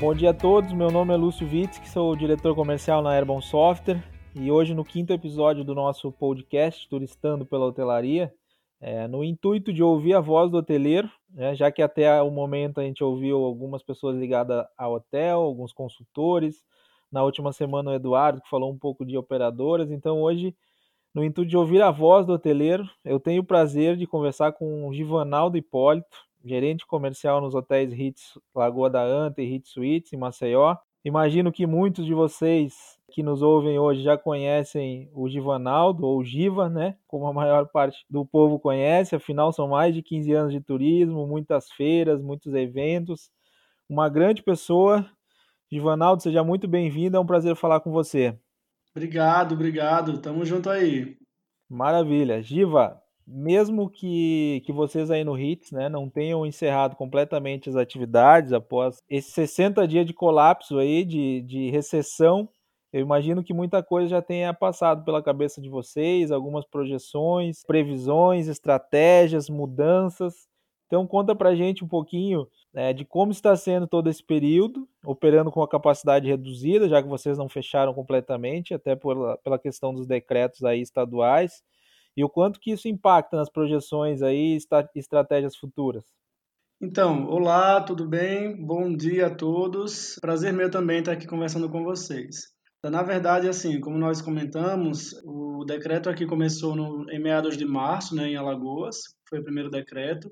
Bom dia a todos, meu nome é Lúcio Witzki, sou diretor comercial na Airborne Software e hoje no quinto episódio do nosso podcast Turistando pela Hotelaria, é, no intuito de ouvir a voz do hoteleiro, né, já que até o momento a gente ouviu algumas pessoas ligadas ao hotel, alguns consultores, na última semana o Eduardo que falou um pouco de operadoras, então hoje no intuito de ouvir a voz do hoteleiro, eu tenho o prazer de conversar com o Givanaldo Hipólito, gerente comercial nos hotéis Hits Lagoa da Anta e Hits Suites em Maceió. Imagino que muitos de vocês que nos ouvem hoje já conhecem o Givanaldo, ou Giva, né? Como a maior parte do povo conhece, afinal são mais de 15 anos de turismo, muitas feiras, muitos eventos. Uma grande pessoa. Givanaldo, seja muito bem-vindo, é um prazer falar com você. Obrigado, obrigado. Tamo junto aí. Maravilha. Giva, mesmo que, que vocês aí no HITS né, não tenham encerrado completamente as atividades após esses 60 dias de colapso aí, de, de recessão, eu imagino que muita coisa já tenha passado pela cabeça de vocês, algumas projeções, previsões, estratégias, mudanças. Então conta pra gente um pouquinho né, de como está sendo todo esse período, operando com a capacidade reduzida, já que vocês não fecharam completamente, até por, pela questão dos decretos aí estaduais e o quanto que isso impacta nas projeções aí estratégias futuras. Então, olá, tudo bem? Bom dia a todos. Prazer meu também estar aqui conversando com vocês. Então, na verdade, assim, como nós comentamos, o decreto aqui começou no, em meados de março, né, em Alagoas, foi o primeiro decreto.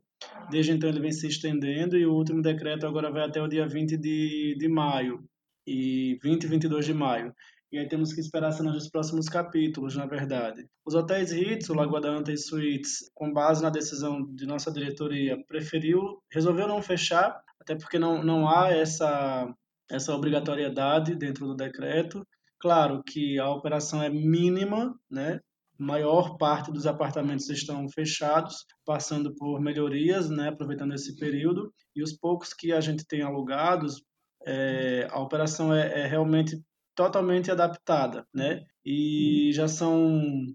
Desde então ele vem se estendendo e o último decreto agora vai até o dia 20 de, de maio, e 20 e 22 de maio. E aí temos que esperar cenas dos próximos capítulos, na verdade. Os hotéis Ritz, o Lagoa da Anta e Suites, com base na decisão de nossa diretoria, preferiu, resolveu não fechar, até porque não, não há essa, essa obrigatoriedade dentro do decreto. Claro que a operação é mínima, né? maior parte dos apartamentos estão fechados, passando por melhorias, né, aproveitando esse período, e os poucos que a gente tem alugados, é, a operação é, é, realmente totalmente adaptada, né? E já são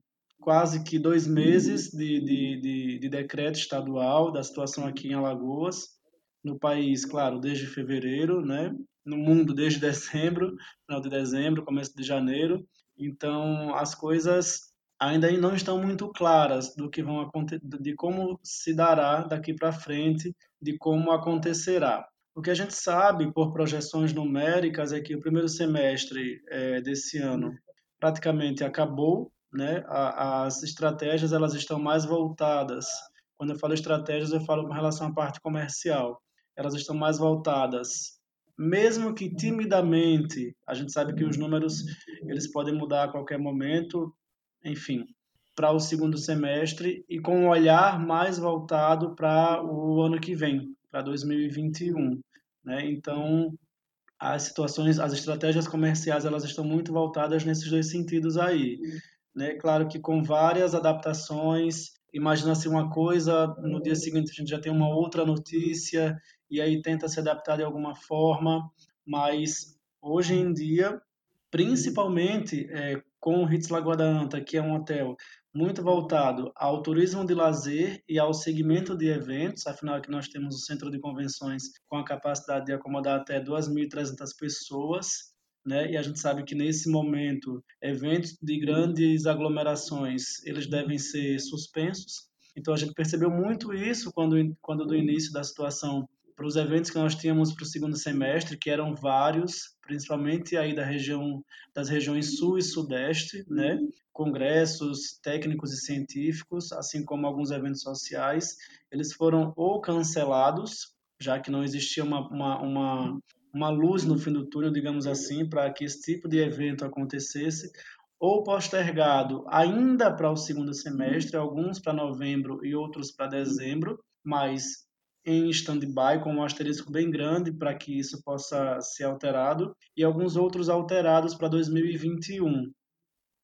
quase que dois meses de, de, de, de decreto estadual da situação aqui em Alagoas, no país, claro, desde fevereiro, né? No mundo desde dezembro, final de dezembro, começo de janeiro. Então, as coisas ainda não estão muito claras do que vão acontecer, de como se dará daqui para frente, de como acontecerá. O que a gente sabe por projeções numéricas é que o primeiro semestre é, desse ano praticamente acabou, né? A, as estratégias elas estão mais voltadas. Quando eu falo estratégias, eu falo com relação à parte comercial. Elas estão mais voltadas, mesmo que timidamente. A gente sabe que os números eles podem mudar a qualquer momento. Enfim, para o segundo semestre e com um olhar mais voltado para o ano que vem, para 2021. Né? Então, as situações, as estratégias comerciais, elas estão muito voltadas nesses dois sentidos aí. Né? Claro que com várias adaptações, imagina-se uma coisa, no dia seguinte a gente já tem uma outra notícia, e aí tenta se adaptar de alguma forma, mas hoje em dia, principalmente é, com o Hits Lagoa da Anta, que é um hotel muito voltado ao turismo de lazer e ao segmento de eventos, afinal aqui nós temos o centro de convenções com a capacidade de acomodar até 2.300 pessoas, né? E a gente sabe que nesse momento eventos de grandes aglomerações eles devem ser suspensos. Então a gente percebeu muito isso quando quando do início da situação para os eventos que nós tínhamos para o segundo semestre, que eram vários, principalmente aí da região das regiões sul e sudeste, né? Congressos técnicos e científicos, assim como alguns eventos sociais, eles foram ou cancelados, já que não existia uma, uma, uma, uma luz no fim do túnel, digamos assim, para que esse tipo de evento acontecesse, ou postergado ainda para o segundo semestre, alguns para novembro e outros para dezembro, mas em stand-by com um asterisco bem grande para que isso possa ser alterado e alguns outros alterados para 2021.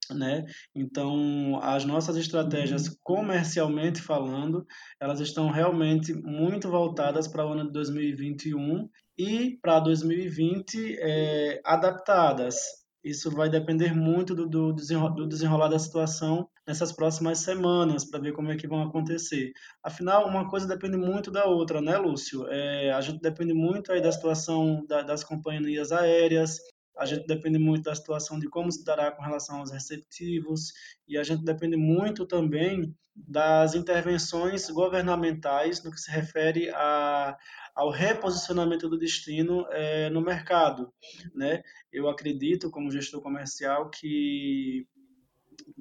Né? Então, as nossas estratégias comercialmente falando, elas estão realmente muito voltadas para o ano de 2021 e para 2020 é, adaptadas. Isso vai depender muito do, do, desenrolar da situação nessas próximas semanas para ver como é que vão acontecer. Afinal, uma coisa depende muito da outra, né, Lúcio? É, a gente depende muito aí da situação da, das companhias aéreas, a gente depende muito da situação de como se dará com relação aos receptivos e a gente depende muito também das intervenções governamentais no que se refere a, ao reposicionamento do destino é, no mercado, né? Eu acredito, como gestor comercial, que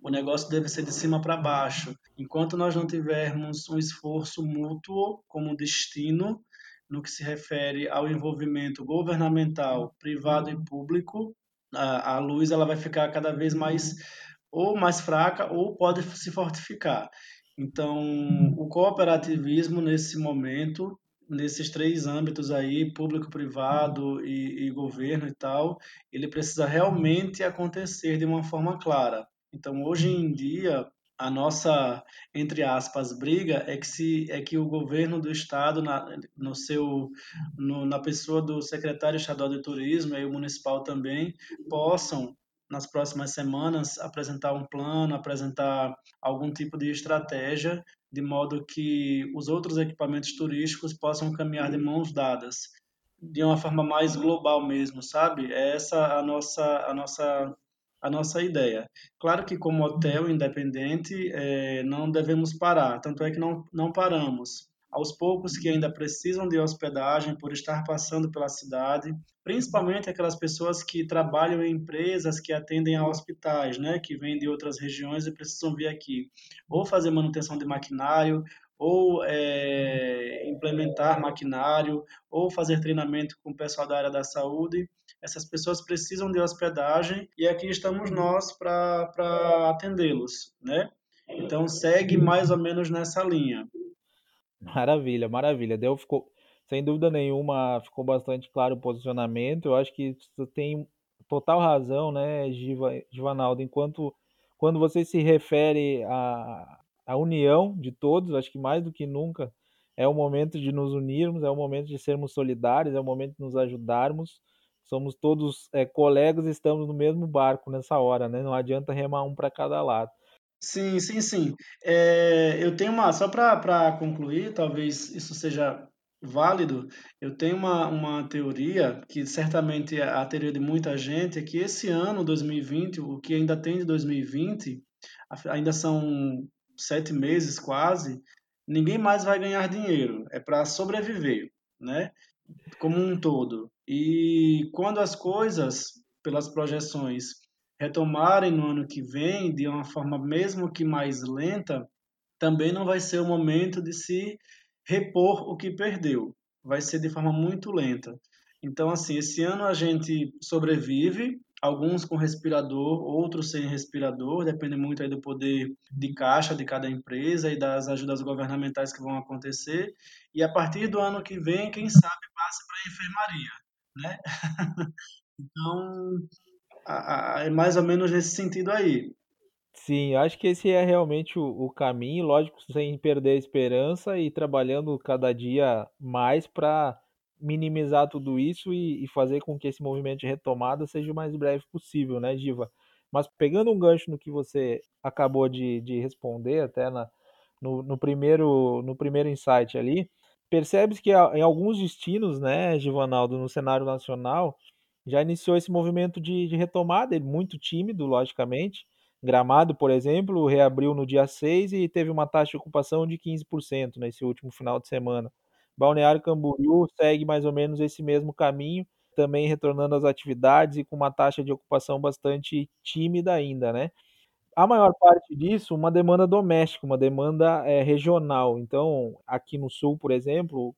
o negócio deve ser de cima para baixo. Enquanto nós não tivermos um esforço mútuo como destino, no que se refere ao envolvimento governamental, privado e público, a, a luz ela vai ficar cada vez mais ou mais fraca ou pode se fortificar. Então, o cooperativismo nesse momento, nesses três âmbitos aí, público, privado e, e governo e tal, ele precisa realmente acontecer de uma forma clara. Então, hoje em dia, a nossa, entre aspas, briga é que, se, é que o governo do estado, na, no seu, no, na pessoa do secretário estadual de turismo e o municipal também, possam, nas próximas semanas, apresentar um plano, apresentar algum tipo de estratégia, de modo que os outros equipamentos turísticos possam caminhar de mãos dadas, de uma forma mais global mesmo, sabe? É essa a nossa, a nossa a nossa ideia. Claro que como hotel independente é, não devemos parar, tanto é que não, não paramos. Aos poucos que ainda precisam de hospedagem por estar passando pela cidade, principalmente aquelas pessoas que trabalham em empresas que atendem a hospitais, né, que vêm de outras regiões e precisam vir aqui, ou fazer manutenção de maquinário, ou é, implementar maquinário, ou fazer treinamento com o pessoal da área da saúde. Essas pessoas precisam de hospedagem e aqui estamos nós para atendê-los, né? Então segue mais ou menos nessa linha. Maravilha, maravilha. Deu, ficou, sem dúvida nenhuma, ficou bastante claro o posicionamento. Eu acho que você tem total razão, né, Giva, Givanaldo, enquanto quando você se refere a, a união de todos, acho que mais do que nunca é o momento de nos unirmos, é o momento de sermos solidários, é o momento de nos ajudarmos. Somos todos é, colegas, estamos no mesmo barco nessa hora, né? Não adianta remar um para cada lado. Sim, sim, sim. É, eu tenho uma, só para concluir, talvez isso seja válido, eu tenho uma, uma teoria, que certamente é a teoria de muita gente, é que esse ano, 2020, o que ainda tem de 2020, ainda são sete meses quase, ninguém mais vai ganhar dinheiro. É para sobreviver, né? Como um todo. E quando as coisas, pelas projeções, retomarem no ano que vem, de uma forma mesmo que mais lenta, também não vai ser o momento de se repor o que perdeu. Vai ser de forma muito lenta. Então, assim, esse ano a gente sobrevive, alguns com respirador, outros sem respirador, depende muito aí do poder de caixa de cada empresa e das ajudas governamentais que vão acontecer. E a partir do ano que vem, quem sabe passe para a enfermaria, né? então, é mais ou menos nesse sentido aí. Sim, acho que esse é realmente o, o caminho, lógico, sem perder a esperança e trabalhando cada dia mais para minimizar tudo isso e, e, fazer com que esse movimento de retomada seja o mais breve possível, né, Diva? Mas pegando um gancho no que você acabou de, de responder, até na, no, no, primeiro, no primeiro insight ali, percebe-se que em alguns destinos, né, Givanaldo, no cenário nacional, já iniciou esse movimento de, de retomada, muito tímido, logicamente. Gramado, por exemplo, reabriu no dia 6 e teve uma taxa de ocupação de 15% nesse último final de semana. Balneário Camboriú segue mais ou menos esse mesmo caminho, também retornando às atividades e com uma taxa de ocupação bastante tímida ainda, né? A maior parte disso, uma demanda doméstica, uma demanda é, regional. Então, aqui no sul, por exemplo,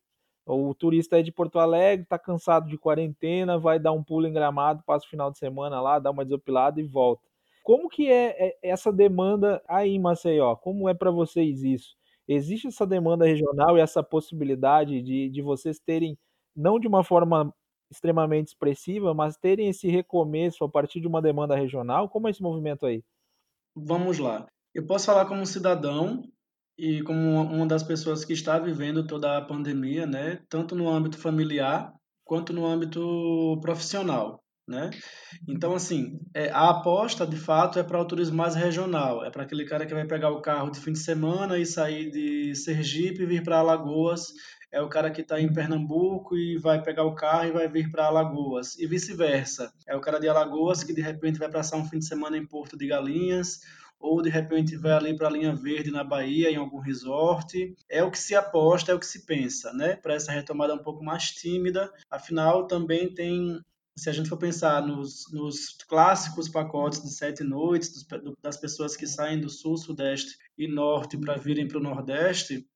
o turista é de Porto Alegre, está cansado de quarentena, vai dar um pulo em Gramado, passa o final de semana lá, dá uma desopilada e volta. Como que é, é essa demanda aí em Maceió? Como é para vocês isso? Existe essa demanda regional e essa possibilidade de, de vocês terem, não de uma forma extremamente expressiva, mas terem esse recomeço a partir de uma demanda regional? Como é esse movimento aí? Vamos lá. Eu posso falar como cidadão e como uma das pessoas que está vivendo toda a pandemia, né, tanto no âmbito familiar quanto no âmbito profissional. Né? Então, assim, é, a aposta, de fato, é para o turismo mais regional. É para aquele cara que vai pegar o carro de fim de semana e sair de Sergipe e vir para Alagoas. É o cara que está em Pernambuco e vai pegar o carro e vai vir para Alagoas. E vice-versa. É o cara de Alagoas que, de repente, vai passar um fim de semana em Porto de Galinhas ou de repente vai ali para a linha verde na Bahia, em algum resort. É o que se aposta, é o que se pensa, né? Para essa retomada um pouco mais tímida. Afinal, também tem se a gente for pensar nos, nos clássicos pacotes de sete noites, dos, das pessoas que saem do sul, sudeste e norte para virem para o nordeste,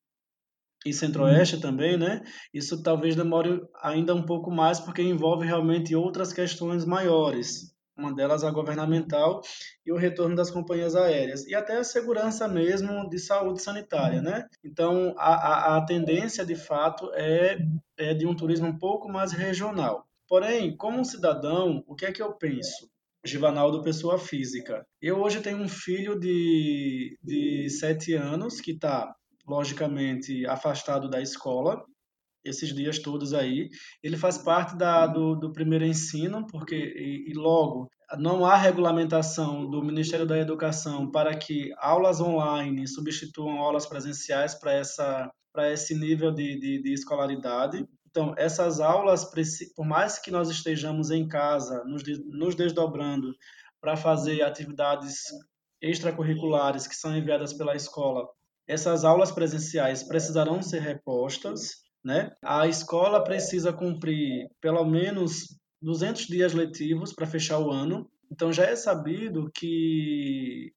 e centro-oeste também, né? Isso talvez demore ainda um pouco mais, porque envolve realmente outras questões maiores. Uma delas a governamental e o retorno das companhias aéreas. E até a segurança mesmo de saúde sanitária, né? Então, a, a, a tendência, de fato, é, é de um turismo um pouco mais regional. Porém, como cidadão, o que é que eu penso? Givanaldo, pessoa física. Eu hoje tenho um filho de, de sete anos que está, logicamente, afastado da escola, esses dias todos aí. Ele faz parte da, do, do primeiro ensino, porque, e, e logo, não há regulamentação do Ministério da Educação para que aulas online substituam aulas presenciais para essa para esse nível de, de, de escolaridade. Então, essas aulas, por mais que nós estejamos em casa, nos desdobrando para fazer atividades extracurriculares que são enviadas pela escola, essas aulas presenciais precisarão ser repostas, né? A escola precisa cumprir pelo menos 200 dias letivos para fechar o ano. Então já é sabido que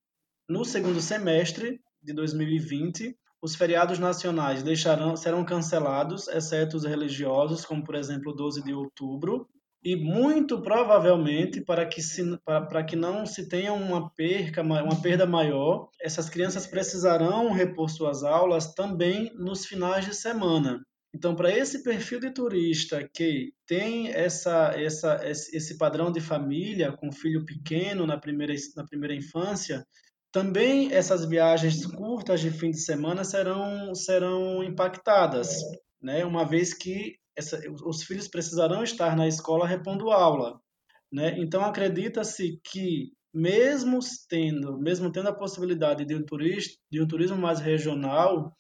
no segundo semestre de 2020 os feriados nacionais deixarão, serão cancelados, exceto os religiosos, como por exemplo o 12 de outubro, e muito provavelmente para que, se, para, para que não se tenha uma perca, uma perda maior, essas crianças precisarão repor suas aulas também nos finais de semana. Então, para esse perfil de turista que tem essa, essa, esse padrão de família com filho pequeno na primeira, na primeira infância, também essas viagens curtas de fim de semana serão, serão impactadas, né? uma vez que essa, os filhos precisarão estar na escola repondo aula. Né? Então, acredita-se que, mesmo tendo, mesmo tendo a possibilidade de um, turista, de um turismo mais regional,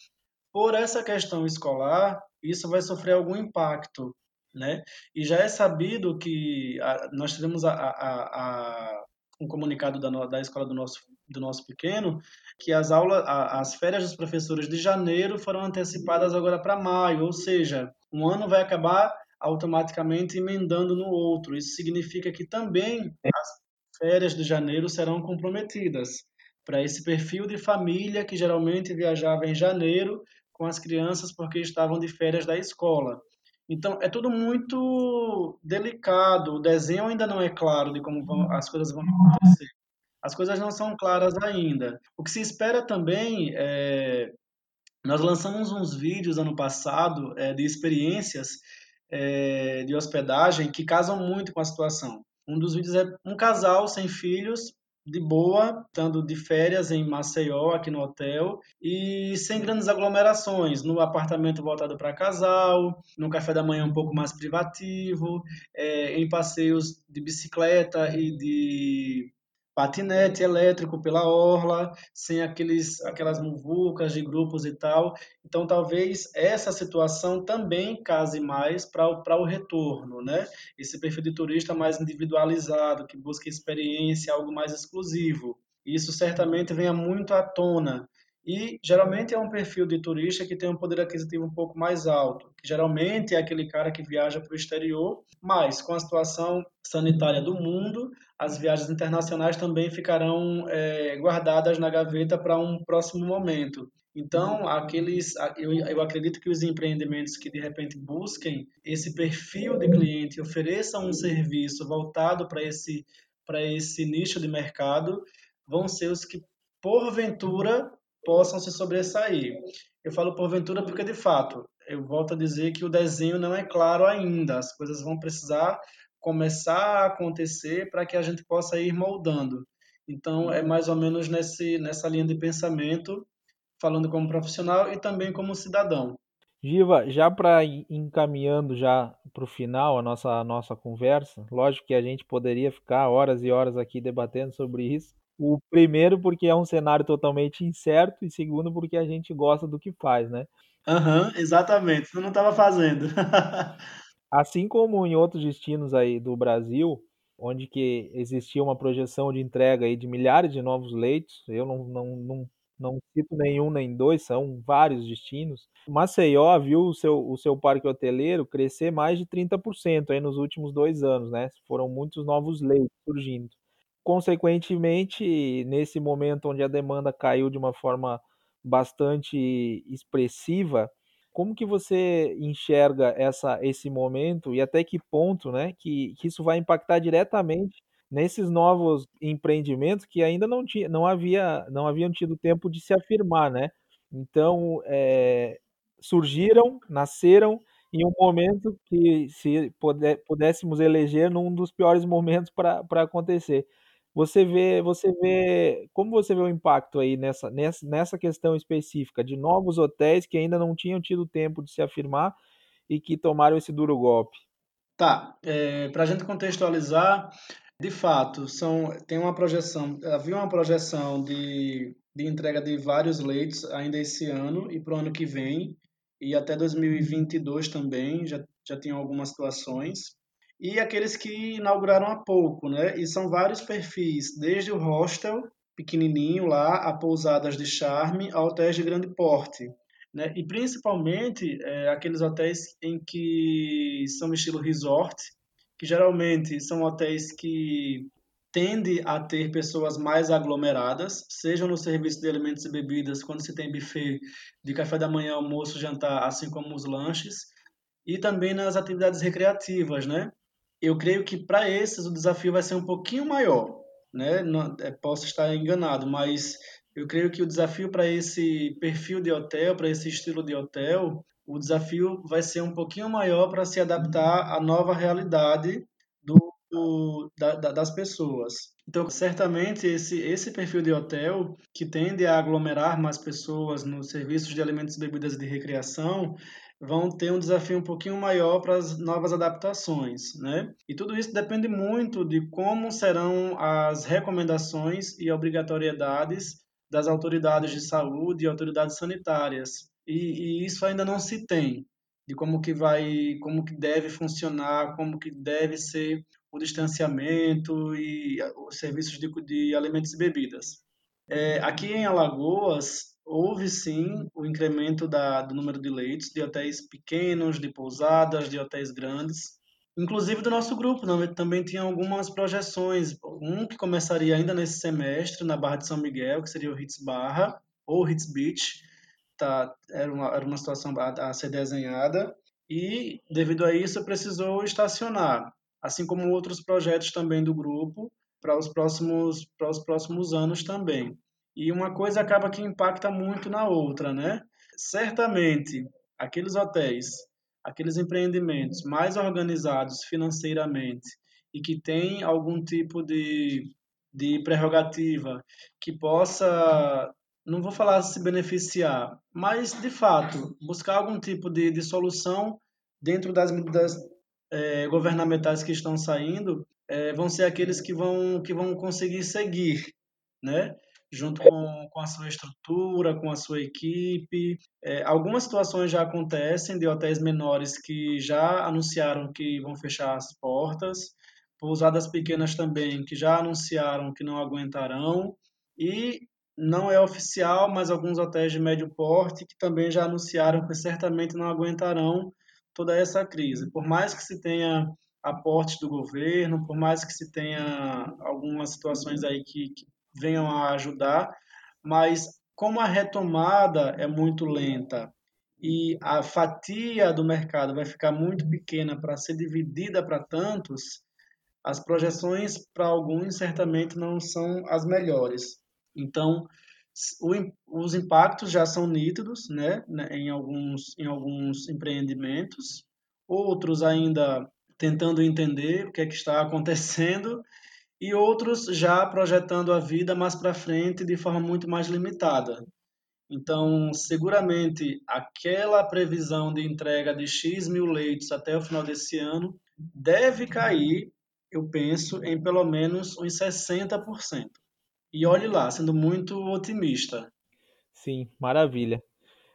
por essa questão escolar, isso vai sofrer algum impacto. Né? E já é sabido que a, nós tivemos a, a, um comunicado da, da escola do nosso do nosso pequeno, que as aulas, as férias dos professores de janeiro foram antecipadas agora para maio, ou seja, um ano vai acabar automaticamente emendando no outro. Isso significa que também as férias de janeiro serão comprometidas para esse perfil de família que geralmente viajava em janeiro com as crianças porque estavam de férias da escola. Então, é tudo muito delicado. O desenho ainda não é claro de como vão, as coisas vão acontecer as coisas não são claras ainda. O que se espera também é. Nós lançamos uns vídeos ano passado é, de experiências é, de hospedagem que casam muito com a situação. Um dos vídeos é um casal sem filhos, de boa, estando de férias em Maceió, aqui no hotel, e sem grandes aglomerações, no apartamento voltado para casal, no café da manhã um pouco mais privativo, é, em passeios de bicicleta e de patinete elétrico pela orla, sem aqueles, aquelas muvucas de grupos e tal. Então, talvez essa situação também case mais para o retorno, né? Esse perfil de turista mais individualizado, que busca experiência, algo mais exclusivo. Isso certamente venha muito à tona e geralmente é um perfil de turista que tem um poder aquisitivo um pouco mais alto, que geralmente é aquele cara que viaja para o exterior, mas com a situação sanitária do mundo, as viagens internacionais também ficarão é, guardadas na gaveta para um próximo momento. Então, aqueles, eu, eu acredito que os empreendimentos que de repente busquem esse perfil de cliente, ofereçam um serviço voltado para esse esse nicho de mercado, vão ser os que porventura possam se sobressair. Eu falo porventura porque, de fato, eu volto a dizer que o desenho não é claro ainda. As coisas vão precisar começar a acontecer para que a gente possa ir moldando. Então, é mais ou menos nesse, nessa linha de pensamento, falando como profissional e também como cidadão. Giva, já para encaminhando já para o final a nossa, a nossa conversa, lógico que a gente poderia ficar horas e horas aqui debatendo sobre isso. O primeiro porque é um cenário totalmente incerto e segundo porque a gente gosta do que faz, né? Aham, uhum, exatamente. Eu não estava fazendo. assim como em outros destinos aí do Brasil, onde que existia uma projeção de entrega aí de milhares de novos leitos, eu não, não, não não cito nenhum nem dois, são vários destinos. Maceió viu o seu, o seu parque hoteleiro crescer mais de 30% aí nos últimos dois anos, né? Foram muitos novos leitos surgindo. Consequentemente, nesse momento onde a demanda caiu de uma forma bastante expressiva, como que você enxerga essa, esse momento e até que ponto né, que, que isso vai impactar diretamente nesses novos empreendimentos que ainda não tinha, não havia, não haviam tido tempo de se afirmar, né? Então é, surgiram, nasceram em um momento que se puder, pudéssemos eleger num dos piores momentos para acontecer. Você vê, você vê, como você vê o impacto aí nessa, nessa, nessa questão específica de novos hotéis que ainda não tinham tido tempo de se afirmar e que tomaram esse duro golpe? Tá, é, para a gente contextualizar, de fato, são, tem uma projeção, havia uma projeção de, de entrega de vários leitos ainda esse ano e para o ano que vem, e até 2022 também, já, já tinham algumas situações. E aqueles que inauguraram há pouco, né? E são vários perfis, desde o hostel, pequenininho lá, a pousadas de charme, a hotéis de grande porte. Né? E principalmente é, aqueles hotéis em que são estilo resort, que geralmente são hotéis que tendem a ter pessoas mais aglomeradas, seja no serviço de alimentos e bebidas, quando se tem buffet de café da manhã, almoço, jantar, assim como os lanches, e também nas atividades recreativas, né? Eu creio que para esses o desafio vai ser um pouquinho maior, né? Não, é, posso estar enganado, mas eu creio que o desafio para esse perfil de hotel, para esse estilo de hotel, o desafio vai ser um pouquinho maior para se adaptar à nova realidade do, do da, das pessoas. Então, certamente, esse, esse perfil de hotel, que tende a aglomerar mais pessoas nos serviços de alimentos, bebidas e de recreação, vão ter um desafio um pouquinho maior para as novas adaptações, né? E tudo isso depende muito de como serão as recomendações e obrigatoriedades das autoridades de saúde e autoridades sanitárias e, e, isso ainda não se tem de como que vai, como que deve funcionar, como que deve ser o distanciamento e os serviços de, de alimentos e bebidas. É, aqui em Alagoas houve sim o incremento da, do número de leitos de hotéis pequenos, de pousadas, de hotéis grandes, inclusive do nosso grupo não, também tinha algumas projeções, um que começaria ainda nesse semestre na Barra de São Miguel, que seria o Hits Barra ou Hits Beach, tá, era, uma, era uma situação a, a ser desenhada. E, devido a isso, precisou estacionar, assim como outros projetos também do grupo para os próximos, para os próximos anos também. E uma coisa acaba que impacta muito na outra, né? Certamente, aqueles hotéis, aqueles empreendimentos mais organizados financeiramente e que têm algum tipo de, de prerrogativa que possa não vou falar se beneficiar, mas de fato buscar algum tipo de, de solução dentro das medidas é, governamentais que estão saindo, é, vão ser aqueles que vão que vão conseguir seguir, né? Junto com, com a sua estrutura, com a sua equipe. É, algumas situações já acontecem de hotéis menores que já anunciaram que vão fechar as portas, pousadas pequenas também que já anunciaram que não aguentarão. E não é oficial, mas alguns hotéis de médio porte que também já anunciaram que certamente não aguentarão toda essa crise. Por mais que se tenha aportes do governo, por mais que se tenha algumas situações aí que, que venham a ajudar, mas como a retomada é muito lenta e a fatia do mercado vai ficar muito pequena para ser dividida para tantos, as projeções para alguns certamente não são as melhores. Então, o, os impactos já são nítidos né, né, em, alguns, em alguns empreendimentos, outros ainda tentando entender o que é que está acontecendo e outros já projetando a vida mais para frente de forma muito mais limitada. Então, seguramente, aquela previsão de entrega de X mil leitos até o final desse ano deve cair, eu penso, em pelo menos uns 60%. E olhe lá, sendo muito otimista. Sim, maravilha.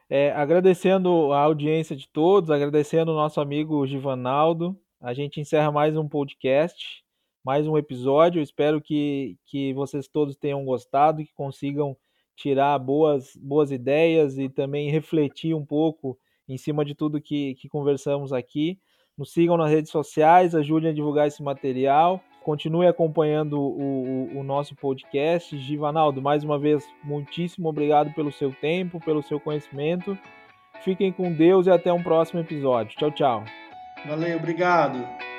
É, agradecendo a audiência de todos, agradecendo o nosso amigo Givanaldo. A gente encerra mais um podcast, mais um episódio. Espero que, que vocês todos tenham gostado, que consigam tirar boas, boas ideias e também refletir um pouco em cima de tudo que, que conversamos aqui. Nos sigam nas redes sociais, ajudem a divulgar esse material. Continue acompanhando o, o, o nosso podcast. Givanaldo, mais uma vez, muitíssimo obrigado pelo seu tempo, pelo seu conhecimento. Fiquem com Deus e até um próximo episódio. Tchau, tchau. Valeu, obrigado.